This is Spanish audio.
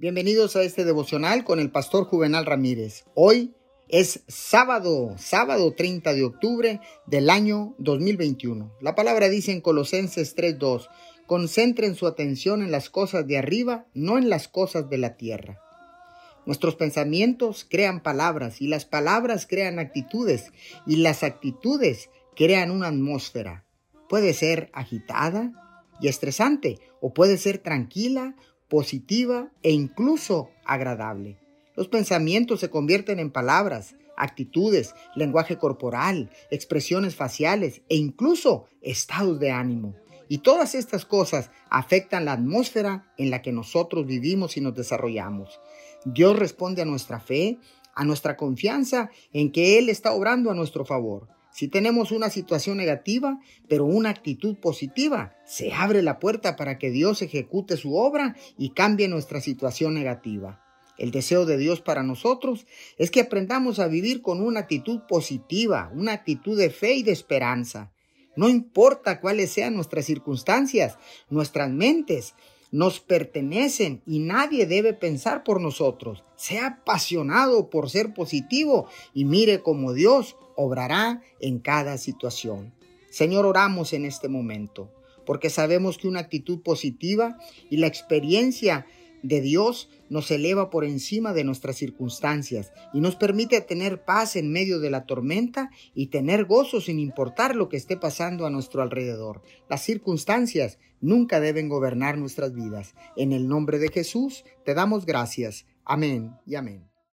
Bienvenidos a este devocional con el pastor Juvenal Ramírez. Hoy es sábado, sábado 30 de octubre del año 2021. La palabra dice en Colosenses 3:2, concentren su atención en las cosas de arriba, no en las cosas de la tierra. Nuestros pensamientos crean palabras y las palabras crean actitudes y las actitudes crean una atmósfera. Puede ser agitada y estresante o puede ser tranquila positiva e incluso agradable. Los pensamientos se convierten en palabras, actitudes, lenguaje corporal, expresiones faciales e incluso estados de ánimo. Y todas estas cosas afectan la atmósfera en la que nosotros vivimos y nos desarrollamos. Dios responde a nuestra fe, a nuestra confianza en que Él está obrando a nuestro favor. Si tenemos una situación negativa, pero una actitud positiva, se abre la puerta para que Dios ejecute su obra y cambie nuestra situación negativa. El deseo de Dios para nosotros es que aprendamos a vivir con una actitud positiva, una actitud de fe y de esperanza. No importa cuáles sean nuestras circunstancias, nuestras mentes, nos pertenecen y nadie debe pensar por nosotros. Sea apasionado por ser positivo y mire cómo Dios obrará en cada situación. Señor, oramos en este momento porque sabemos que una actitud positiva y la experiencia de Dios nos eleva por encima de nuestras circunstancias y nos permite tener paz en medio de la tormenta y tener gozo sin importar lo que esté pasando a nuestro alrededor. Las circunstancias nunca deben gobernar nuestras vidas. En el nombre de Jesús te damos gracias. Amén y amén.